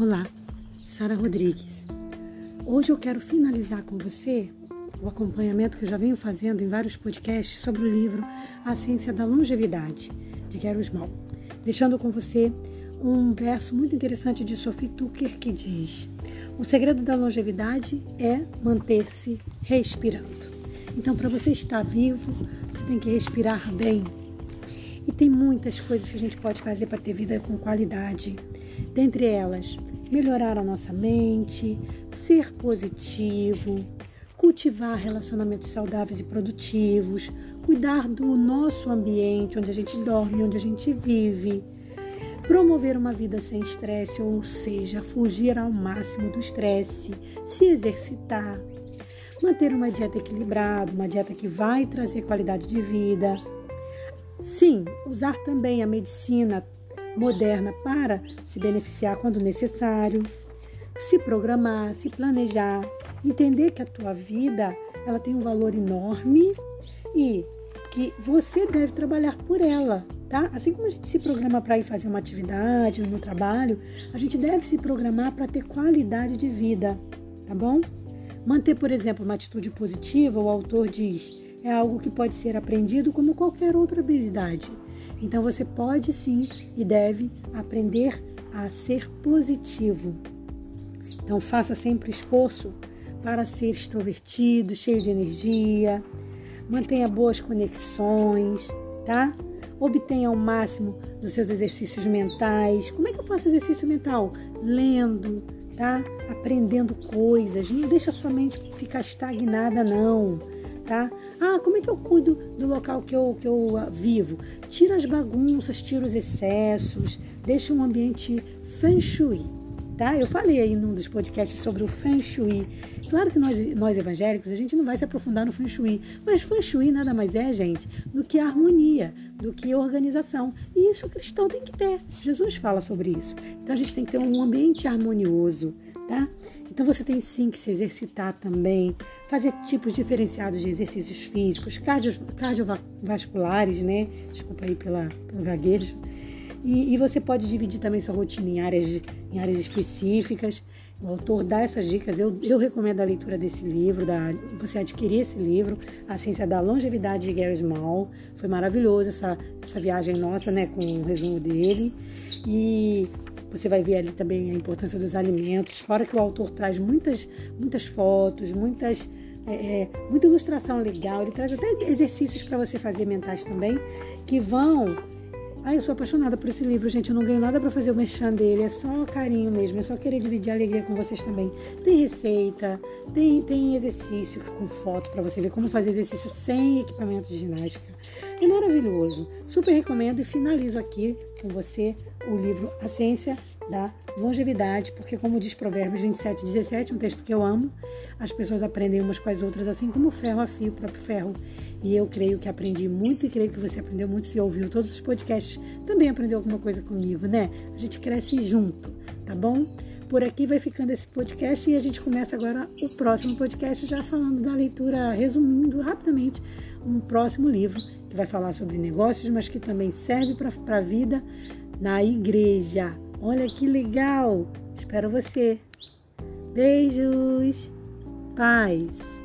Olá, Sara Rodrigues. Hoje eu quero finalizar com você o acompanhamento que eu já venho fazendo em vários podcasts sobre o livro A Ciência da Longevidade, de Gary Small, deixando com você um verso muito interessante de Sophie Tucker que diz: O segredo da longevidade é manter-se respirando. Então, para você estar vivo, você tem que respirar bem. E tem muitas coisas que a gente pode fazer para ter vida com qualidade. Dentre elas, melhorar a nossa mente, ser positivo, cultivar relacionamentos saudáveis e produtivos, cuidar do nosso ambiente, onde a gente dorme, onde a gente vive, promover uma vida sem estresse, ou seja, fugir ao máximo do estresse, se exercitar, manter uma dieta equilibrada, uma dieta que vai trazer qualidade de vida. Sim, usar também a medicina moderna para se beneficiar quando necessário, se programar, se planejar, entender que a tua vida ela tem um valor enorme e que você deve trabalhar por ela, tá? Assim como a gente se programa para ir fazer uma atividade no trabalho, a gente deve se programar para ter qualidade de vida, tá bom? Manter, por exemplo, uma atitude positiva, o autor diz, é algo que pode ser aprendido como qualquer outra habilidade. Então você pode sim e deve aprender a ser positivo. Então faça sempre esforço para ser extrovertido, cheio de energia, mantenha boas conexões, tá? Obtenha o máximo dos seus exercícios mentais. Como é que eu faço exercício mental? Lendo, tá? Aprendendo coisas. Não deixa sua mente ficar estagnada, não, tá? Ah, como é que eu cuido do local que eu, que eu ah, vivo? Tira as bagunças, tira os excessos, deixa um ambiente feng shui, tá? Eu falei aí num dos podcasts sobre o feng shui. Claro que nós, nós evangélicos, a gente não vai se aprofundar no feng shui, mas feng shui nada mais é, gente, do que harmonia, do que organização. E isso o cristão tem que ter. Jesus fala sobre isso. Então a gente tem que ter um ambiente harmonioso, tá? Então você tem sim que se exercitar também, fazer tipos diferenciados de exercícios físicos, cardio, cardiovasculares, né? Desculpa aí pela, pelo gaguejo. E, e, você pode dividir também sua rotina em áreas, em áreas específicas. O autor dá essas dicas. Eu, eu recomendo a leitura desse livro, da, você adquirir esse livro, A Ciência da Longevidade de Gary Small. Foi maravilhoso essa, essa viagem nossa, né, com o resumo dele. E você vai ver ali também a importância dos alimentos, fora que o autor traz muitas, muitas fotos, muitas, é, é muita ilustração legal. Ele traz até exercícios para você fazer mentais também, que vão. Ai, eu sou apaixonada por esse livro, gente. Eu não ganho nada para fazer o merchan dele, é só carinho mesmo, é só querer dividir a alegria com vocês também. Tem receita, tem, tem exercício com foto para você ver como fazer exercício sem equipamento de ginástica. É maravilhoso. Super recomendo e finalizo aqui com você o livro A Ciência da Longevidade, porque, como diz Provérbios 27, 17, um texto que eu amo, as pessoas aprendem umas com as outras, assim como o ferro afia o próprio ferro. E eu creio que aprendi muito e creio que você aprendeu muito se ouviu todos os podcasts. Também aprendeu alguma coisa comigo, né? A gente cresce junto, tá bom? Por aqui vai ficando esse podcast e a gente começa agora o próximo podcast já falando da leitura, resumindo rapidamente um próximo livro que vai falar sobre negócios, mas que também serve para a vida na igreja. Olha que legal! Espero você. Beijos. Paz.